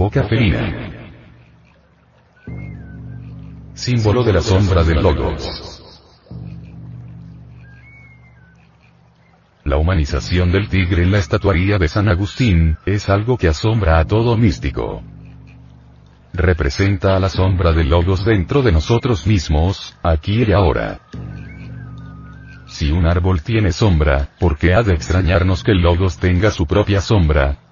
Boca felina. Símbolo de la sombra del Logos. La humanización del tigre en la estatuaría de San Agustín, es algo que asombra a todo místico. Representa a la sombra del Logos dentro de nosotros mismos, aquí y ahora. Si un árbol tiene sombra, ¿por qué ha de extrañarnos que el Logos tenga su propia sombra?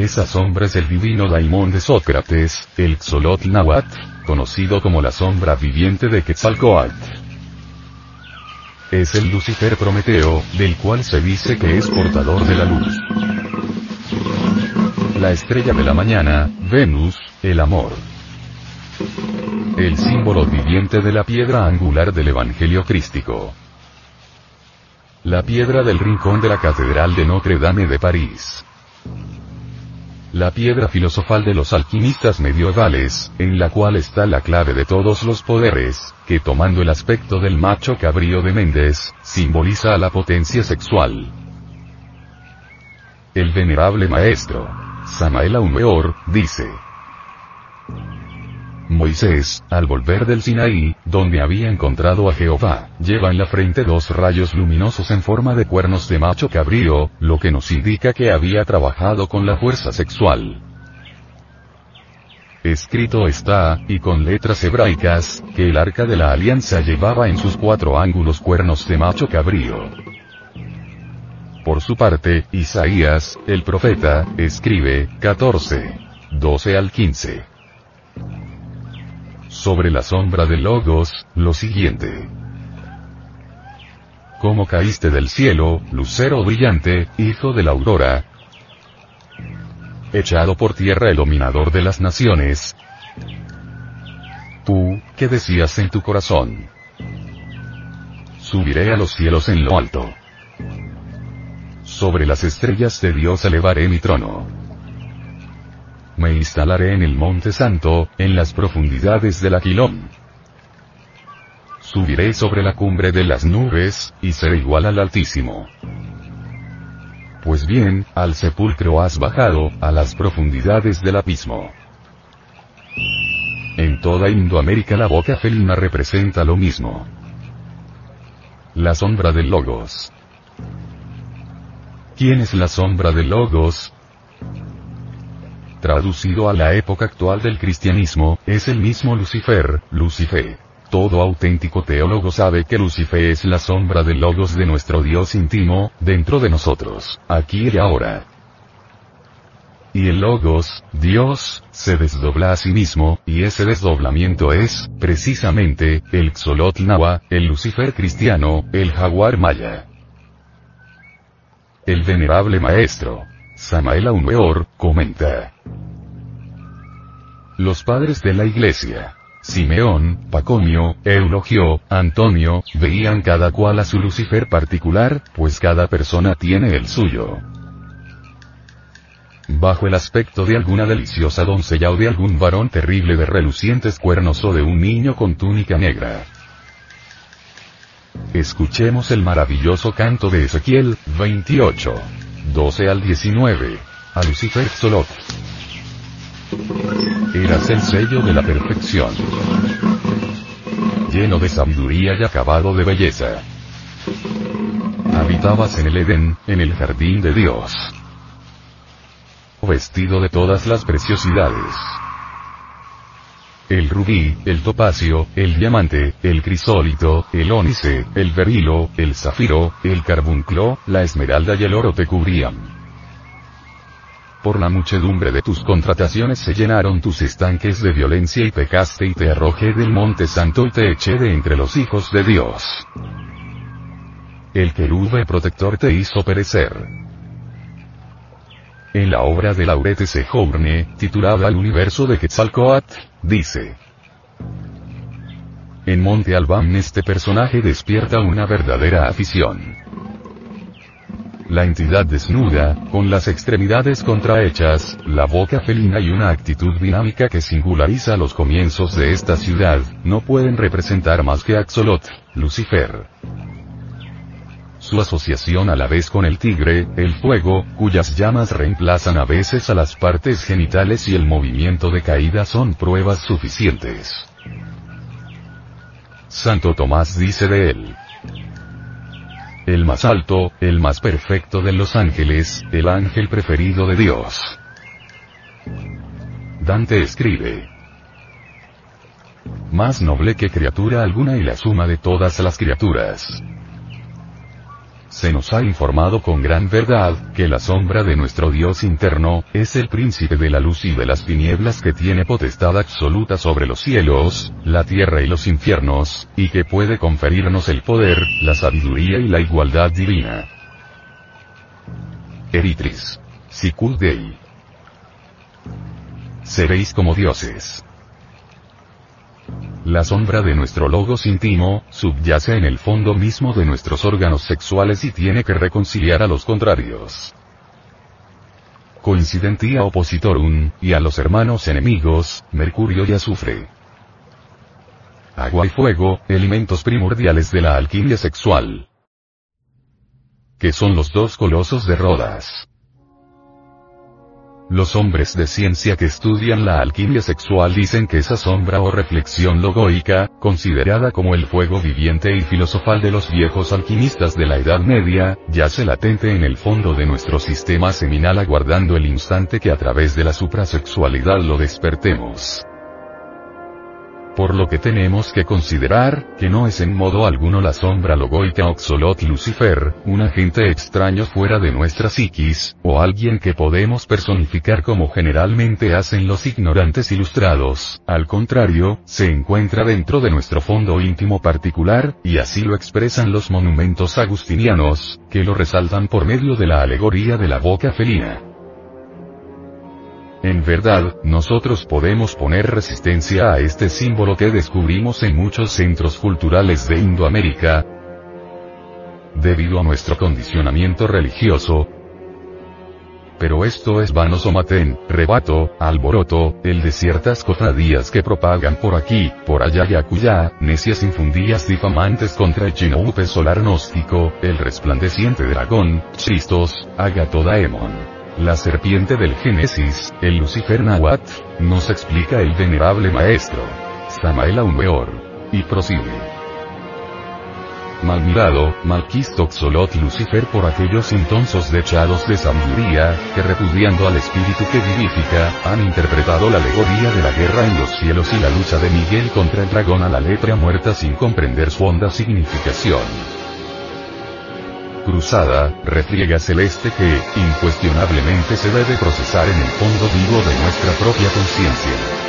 Esa sombra es el divino daimón de Sócrates, el Xolotl Nahuatl, conocido como la sombra viviente de Quetzalcoatl. Es el Lucifer Prometeo, del cual se dice que es portador de la luz. La estrella de la mañana, Venus, el amor. El símbolo viviente de la piedra angular del Evangelio crístico. La piedra del rincón de la Catedral de Notre Dame de París la piedra filosofal de los alquimistas medievales, en la cual está la clave de todos los poderes, que tomando el aspecto del macho cabrío de Méndez, simboliza a la potencia sexual. El venerable maestro, Samael Aumeor, dice, Moisés, al volver del Sinaí, donde había encontrado a Jehová, lleva en la frente dos rayos luminosos en forma de cuernos de macho cabrío, lo que nos indica que había trabajado con la fuerza sexual. Escrito está, y con letras hebraicas, que el arca de la alianza llevaba en sus cuatro ángulos cuernos de macho cabrío. Por su parte, Isaías, el profeta, escribe, 14. 12 al 15 sobre la sombra de Logos, lo siguiente. ¿Cómo caíste del cielo, lucero brillante, hijo de la aurora? Echado por tierra el dominador de las naciones. Tú, ¿qué decías en tu corazón? Subiré a los cielos en lo alto. Sobre las estrellas de Dios elevaré mi trono me instalaré en el monte santo, en las profundidades del Aquilón. Subiré sobre la cumbre de las nubes, y seré igual al Altísimo. Pues bien, al sepulcro has bajado, a las profundidades del abismo. En toda Indoamérica la boca felina representa lo mismo. La sombra del Logos. ¿Quién es la sombra del Logos? Traducido a la época actual del cristianismo, es el mismo Lucifer, Lucifer. Todo auténtico teólogo sabe que Lucifer es la sombra del logos de nuestro Dios íntimo, dentro de nosotros, aquí y ahora. Y el logos, Dios, se desdobla a sí mismo, y ese desdoblamiento es, precisamente, el Xolotl Nawa, el Lucifer cristiano, el jaguar maya. El venerable maestro, Samael Aumeor, comenta. Los padres de la iglesia, Simeón, Pacomio, Eulogio, Antonio, veían cada cual a su Lucifer particular, pues cada persona tiene el suyo. Bajo el aspecto de alguna deliciosa doncella o de algún varón terrible de relucientes cuernos o de un niño con túnica negra. Escuchemos el maravilloso canto de Ezequiel, 28. 12 al 19. A Lucifer Xolot. Eras el sello de la perfección. Lleno de sabiduría y acabado de belleza. Habitabas en el Edén, en el jardín de Dios. Vestido de todas las preciosidades. El rubí, el topacio, el diamante, el crisólito, el ónice, el berilo, el zafiro, el carbunclo, la esmeralda y el oro te cubrían. Por la muchedumbre de tus contrataciones se llenaron tus estanques de violencia y pecaste y te arrojé del monte santo y te eché de entre los hijos de Dios. El querube protector te hizo perecer. En la obra de Laurete Sejourne, titulada El universo de Quetzalcoatl, dice. En Monte Albán este personaje despierta una verdadera afición la entidad desnuda, con las extremidades contrahechas, la boca felina y una actitud dinámica que singulariza los comienzos de esta ciudad, no pueden representar más que Axolot, Lucifer. Su asociación a la vez con el tigre, el fuego, cuyas llamas reemplazan a veces a las partes genitales y el movimiento de caída son pruebas suficientes. Santo Tomás dice de él, el más alto, el más perfecto de los ángeles, el ángel preferido de Dios. Dante escribe, más noble que criatura alguna y la suma de todas las criaturas. Se nos ha informado con gran verdad, que la sombra de nuestro Dios interno, es el príncipe de la luz y de las tinieblas que tiene potestad absoluta sobre los cielos, la tierra y los infiernos, y que puede conferirnos el poder, la sabiduría y la igualdad divina. Eritris. Sicut Dei. Seréis como dioses. La sombra de nuestro logos íntimo, subyace en el fondo mismo de nuestros órganos sexuales y tiene que reconciliar a los contrarios. Coincidentia oppositorum, y a los hermanos enemigos, Mercurio y Azufre. Agua y fuego, elementos primordiales de la alquimia sexual. Que son los dos colosos de Rodas. Los hombres de ciencia que estudian la alquimia sexual dicen que esa sombra o reflexión logoica, considerada como el fuego viviente y filosofal de los viejos alquimistas de la Edad Media, yace latente en el fondo de nuestro sistema seminal aguardando el instante que a través de la suprasexualidad lo despertemos por lo que tenemos que considerar, que no es en modo alguno la sombra logoica Oxolot Lucifer, un agente extraño fuera de nuestra psiquis, o alguien que podemos personificar como generalmente hacen los ignorantes ilustrados, al contrario, se encuentra dentro de nuestro fondo íntimo particular, y así lo expresan los monumentos agustinianos, que lo resaltan por medio de la alegoría de la boca felina. En verdad, nosotros podemos poner resistencia a este símbolo que descubrimos en muchos centros culturales de Indoamérica, debido a nuestro condicionamiento religioso, pero esto es vano somatén, rebato, alboroto, el de ciertas cofradías que propagan por aquí, por allá y acullá, necias infundías difamantes contra el chinoupe solar gnóstico, el resplandeciente dragón, Chistos, Agatodaemon. La serpiente del Génesis, el Lucifer Nahuatl, nos explica el venerable maestro. Samael Aumeor. Y prosigue. Mal mirado, malquisto Xolot Lucifer por aquellos intonsos dechados de sabiduría, que repudiando al espíritu que vivifica, han interpretado la alegoría de la guerra en los cielos y la lucha de Miguel contra el dragón a la lepra muerta sin comprender su honda significación cruzada, refriega celeste que, incuestionablemente se debe procesar en el fondo vivo de nuestra propia conciencia.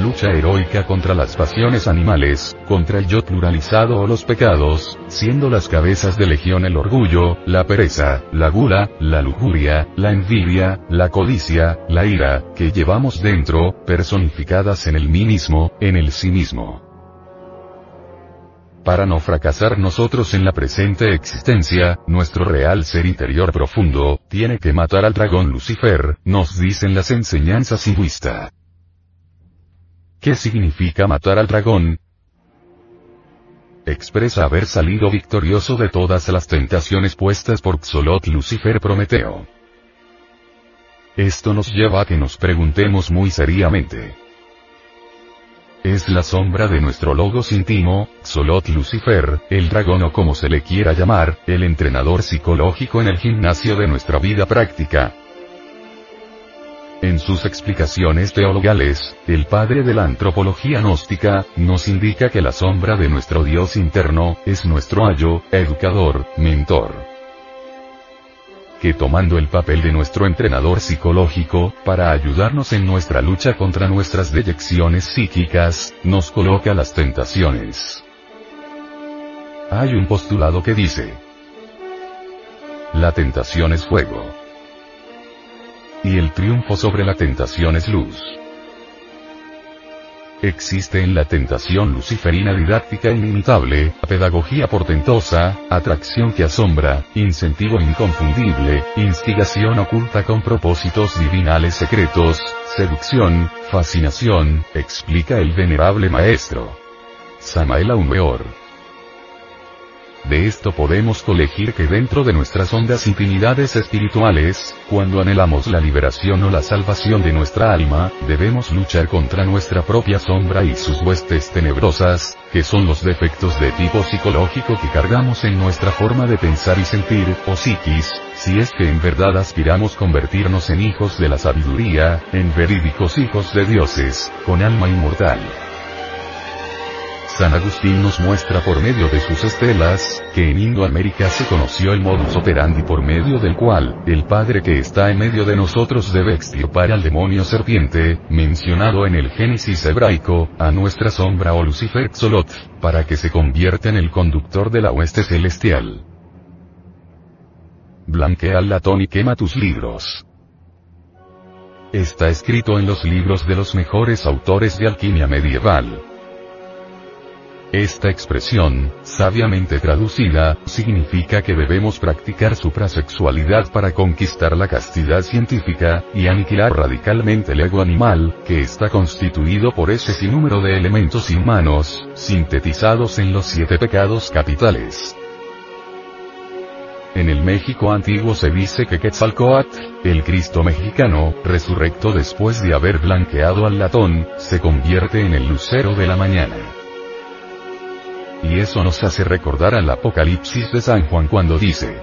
Lucha heroica contra las pasiones animales, contra el yo pluralizado o los pecados, siendo las cabezas de legión el orgullo, la pereza, la gula, la lujuria, la envidia, la codicia, la ira, que llevamos dentro, personificadas en el mí mismo, en el sí mismo. Para no fracasar nosotros en la presente existencia, nuestro real ser interior profundo, tiene que matar al dragón Lucifer, nos dicen las enseñanzas hinduistas. ¿Qué significa matar al dragón? Expresa haber salido victorioso de todas las tentaciones puestas por Xolot Lucifer Prometeo. Esto nos lleva a que nos preguntemos muy seriamente. Es la sombra de nuestro logos íntimo, Solot Lucifer, el dragón o como se le quiera llamar, el entrenador psicológico en el gimnasio de nuestra vida práctica. En sus explicaciones teologales, el padre de la antropología gnóstica, nos indica que la sombra de nuestro Dios interno, es nuestro ayo, educador, mentor que tomando el papel de nuestro entrenador psicológico, para ayudarnos en nuestra lucha contra nuestras deyecciones psíquicas, nos coloca las tentaciones. Hay un postulado que dice, la tentación es fuego. Y el triunfo sobre la tentación es luz. Existe en la tentación luciferina didáctica inimitable, pedagogía portentosa, atracción que asombra, incentivo inconfundible, instigación oculta con propósitos divinales secretos, seducción, fascinación, explica el venerable maestro. Samael Aumeor. De esto podemos colegir que dentro de nuestras hondas intimidades espirituales, cuando anhelamos la liberación o la salvación de nuestra alma, debemos luchar contra nuestra propia sombra y sus huestes tenebrosas, que son los defectos de tipo psicológico que cargamos en nuestra forma de pensar y sentir, o psiquis, si es que en verdad aspiramos convertirnos en hijos de la sabiduría, en verídicos hijos de dioses, con alma inmortal. San Agustín nos muestra por medio de sus estelas, que en Indoamérica se conoció el modus operandi por medio del cual, el Padre que está en medio de nosotros debe extirpar al demonio serpiente, mencionado en el Génesis hebraico, a nuestra sombra o Lucifer Xolot, para que se convierta en el conductor de la hueste celestial. Blanquea el latón y quema tus libros. Está escrito en los libros de los mejores autores de alquimia medieval. Esta expresión, sabiamente traducida, significa que debemos practicar suprasexualidad para conquistar la castidad científica, y aniquilar radicalmente el ego animal, que está constituido por ese sinnúmero de elementos inhumanos, sintetizados en los siete pecados capitales. En el México antiguo se dice que Quetzalcoatl, el Cristo mexicano, resurrecto después de haber blanqueado al latón, se convierte en el lucero de la mañana. Y eso nos hace recordar al Apocalipsis de San Juan cuando dice,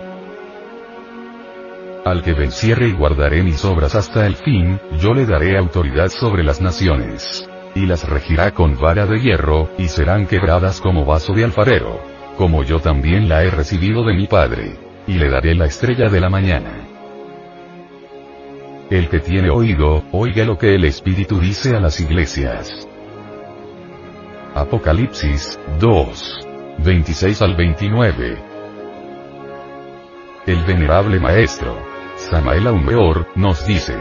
Al que venciere y guardaré mis obras hasta el fin, yo le daré autoridad sobre las naciones. Y las regirá con vara de hierro, y serán quebradas como vaso de alfarero. Como yo también la he recibido de mi Padre. Y le daré la estrella de la mañana. El que tiene oído, oiga lo que el Espíritu dice a las iglesias. Apocalipsis 2. 26 al 29. El venerable maestro, Samael Aumeor, nos dice.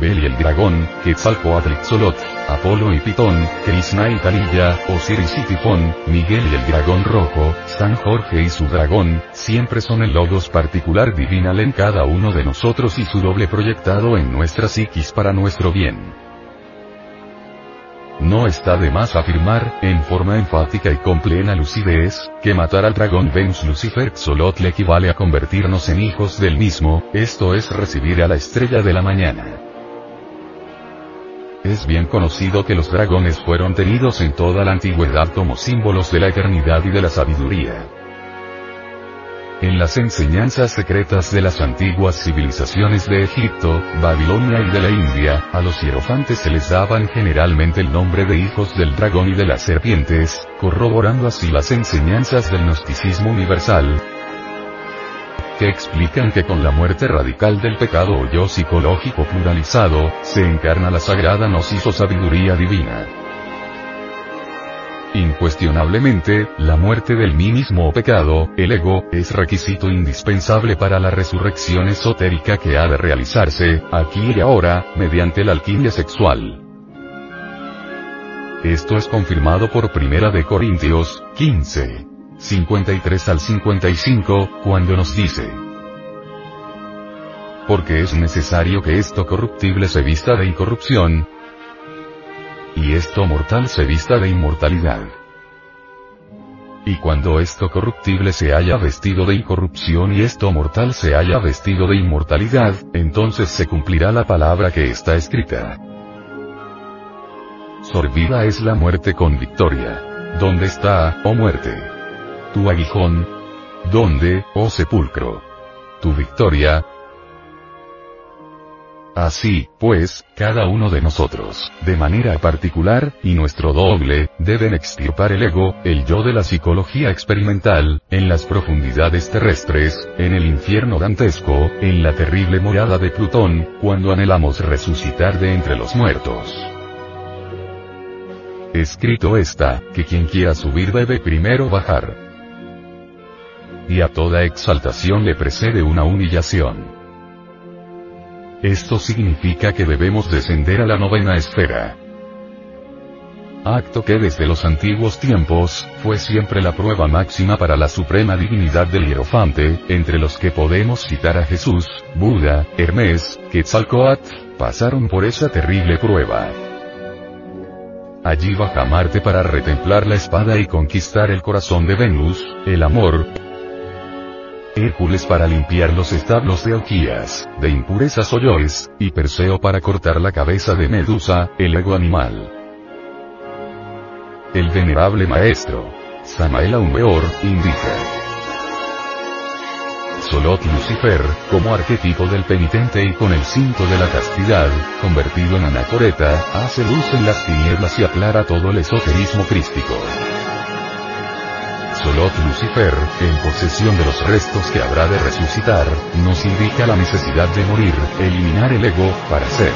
Bel y el dragón, Quetzalcoatl Xolot, Apolo y Pitón, Krishna y Talilla, Osiris y Tifón, Miguel y el dragón rojo, San Jorge y su dragón, siempre son el logos particular divinal en cada uno de nosotros y su doble proyectado en nuestra psiquis para nuestro bien. No está de más afirmar, en forma enfática y con plena lucidez, que matar al dragón Venus Lucifer Xolotl equivale a convertirnos en hijos del mismo, esto es recibir a la estrella de la mañana. Es bien conocido que los dragones fueron tenidos en toda la antigüedad como símbolos de la eternidad y de la sabiduría. En las enseñanzas secretas de las antiguas civilizaciones de Egipto, Babilonia y de la India, a los hierofantes se les daban generalmente el nombre de hijos del dragón y de las serpientes, corroborando así las enseñanzas del gnosticismo universal, que explican que con la muerte radical del pecado o yo psicológico pluralizado, se encarna la sagrada gnosis o sabiduría divina. Incuestionablemente, la muerte del mí mismo o pecado, el ego, es requisito indispensable para la resurrección esotérica que ha de realizarse, aquí y ahora, mediante la alquimia sexual. Esto es confirmado por Primera de Corintios, 15. 53 al 55, cuando nos dice, porque es necesario que esto corruptible se vista de incorrupción, y esto mortal se vista de inmortalidad. Y cuando esto corruptible se haya vestido de incorrupción y esto mortal se haya vestido de inmortalidad, entonces se cumplirá la palabra que está escrita. Sorbida es la muerte con victoria. ¿Dónde está, oh muerte? Tu aguijón. ¿Dónde, oh sepulcro? Tu victoria, Así, pues, cada uno de nosotros, de manera particular, y nuestro doble, deben extirpar el ego, el yo de la psicología experimental, en las profundidades terrestres, en el infierno dantesco, en la terrible morada de Plutón, cuando anhelamos resucitar de entre los muertos. Escrito está, que quien quiera subir debe primero bajar. Y a toda exaltación le precede una humillación. Esto significa que debemos descender a la novena esfera. Acto que desde los antiguos tiempos, fue siempre la prueba máxima para la suprema dignidad del hierofante, entre los que podemos citar a Jesús, Buda, Hermes, Quetzalcoatl, pasaron por esa terrible prueba. Allí baja Marte para retemplar la espada y conquistar el corazón de Venus, el amor. Hércules para limpiar los establos de Alquías, de impurezas Yoes, y Perseo para cortar la cabeza de Medusa, el ego animal. El venerable maestro, Samael Aumeor, indica. Solot Lucifer, como arquetipo del penitente y con el cinto de la castidad, convertido en anacoreta, hace luz en las tinieblas y aclara todo el esoterismo crístico. Solot Lucifer, en posesión de los restos que habrá de resucitar, nos indica la necesidad de morir, eliminar el ego, para ser.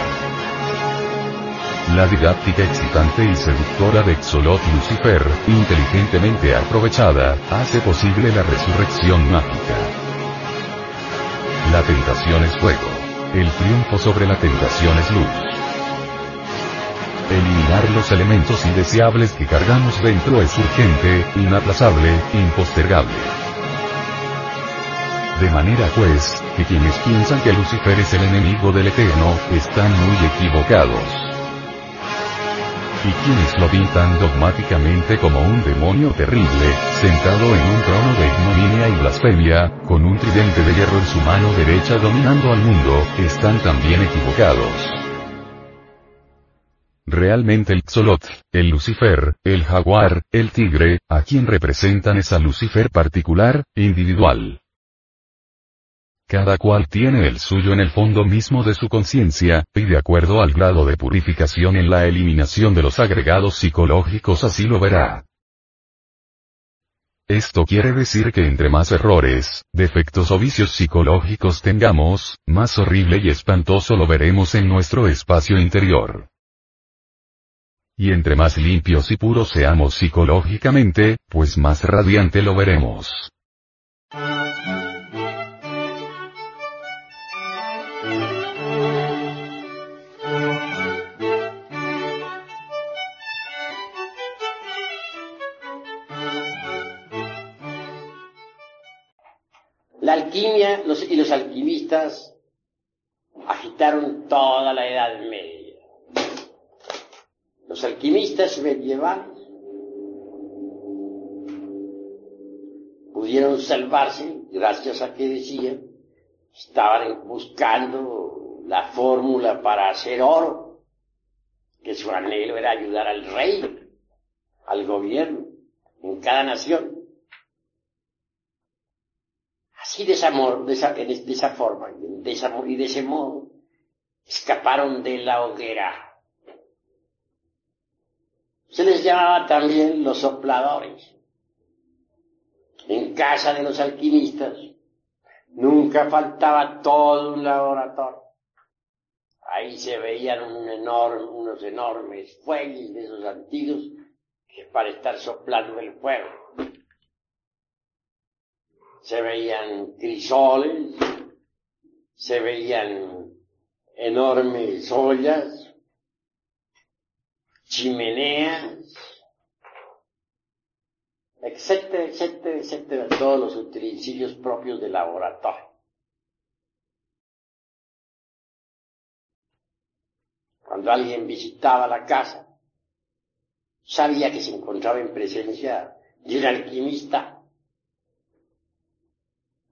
La didáctica excitante y seductora de Xolot Lucifer, inteligentemente aprovechada, hace posible la resurrección mágica. La tentación es fuego. El triunfo sobre la tentación es luz. Los elementos indeseables que cargamos dentro es urgente, inaplazable, impostergable. De manera pues, que quienes piensan que Lucifer es el enemigo del Eterno, están muy equivocados y quienes lo pintan dogmáticamente como un demonio terrible, sentado en un trono de ignominia y blasfemia, con un tridente de hierro en su mano derecha dominando al mundo, están también equivocados. Realmente el Xolot, el Lucifer, el jaguar, el tigre, a quien representan esa Lucifer particular, individual. Cada cual tiene el suyo en el fondo mismo de su conciencia, y de acuerdo al grado de purificación en la eliminación de los agregados psicológicos así lo verá. Esto quiere decir que entre más errores, defectos o vicios psicológicos tengamos, más horrible y espantoso lo veremos en nuestro espacio interior. Y entre más limpios y puros seamos psicológicamente, pues más radiante lo veremos. alquimia y los alquimistas agitaron toda la Edad Media. Los alquimistas medievales pudieron salvarse gracias a que decían estaban buscando la fórmula para hacer oro, que su anhelo era ayudar al rey, al gobierno, en cada nación. Así de esa, de de esa forma y de ese modo escaparon de la hoguera. Se les llamaba también los sopladores. En casa de los alquimistas nunca faltaba todo un laboratorio. Ahí se veían unos enormes fuelles de esos antiguos que para estar soplando el fuego se veían crisoles, se veían enormes ollas, chimeneas, etcétera, etcétera, etcétera, todos los utensilios propios del laboratorio. Cuando alguien visitaba la casa, sabía que se encontraba en presencia de un alquimista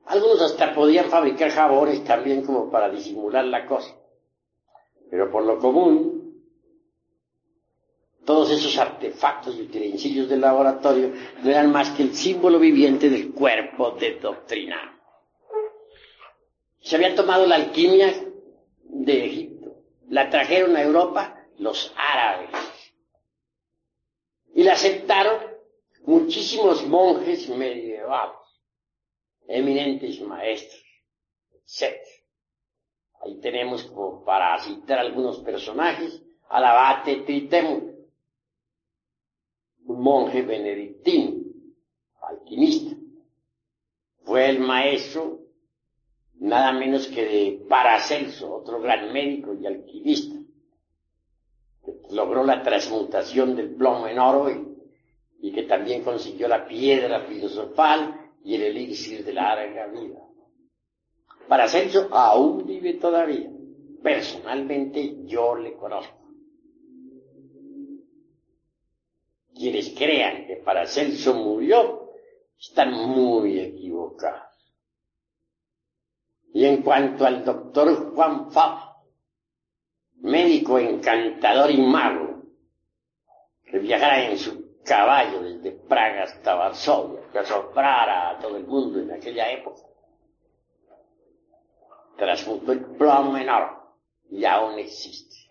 algunos hasta podían fabricar jabones también como para disimular la cosa. Pero por lo común, todos esos artefactos y utensilios del laboratorio no eran más que el símbolo viviente del cuerpo de doctrina. Se había tomado la alquimia de Egipto, la trajeron a Europa los árabes y la aceptaron muchísimos monjes medievales eminentes maestros, etc. Ahí tenemos como para citar algunos personajes al abate un monje benedictino, alquimista. Fue el maestro nada menos que de Paracelso, otro gran médico y alquimista, que logró la transmutación del plomo en oro y, que también consiguió la piedra filosofal y el elixir de larga vida. Para Paracelso aún vive todavía. Personalmente yo le conozco. Quienes crean que Paracelso murió están muy equivocados. Y en cuanto al doctor Juan Fab, médico encantador y mago, que viajara en su caballo desde Praga hasta Varsovia, que asombrara a todo el mundo en aquella época, transmutó el plomo en oro y aún existe.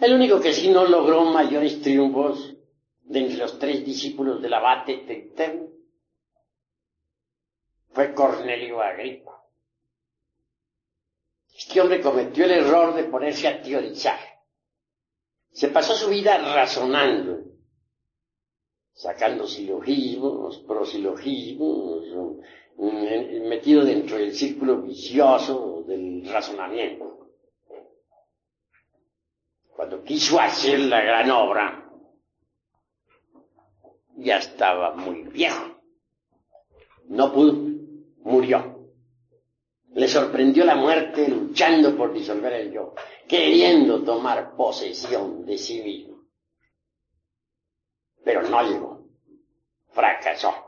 El único que sí no logró mayores triunfos de entre los tres discípulos del abate Tetem fue Cornelio Agripa. Este hombre cometió el error de ponerse a teorizar. Se pasó su vida razonando, sacando silogismos, prosilogismos, metido dentro del círculo vicioso del razonamiento. Cuando quiso hacer la gran obra, ya estaba muy viejo. No pudo, murió. Le sorprendió la muerte luchando por disolver el yo, queriendo tomar posesión de sí mismo. Pero no llegó. Fracasó.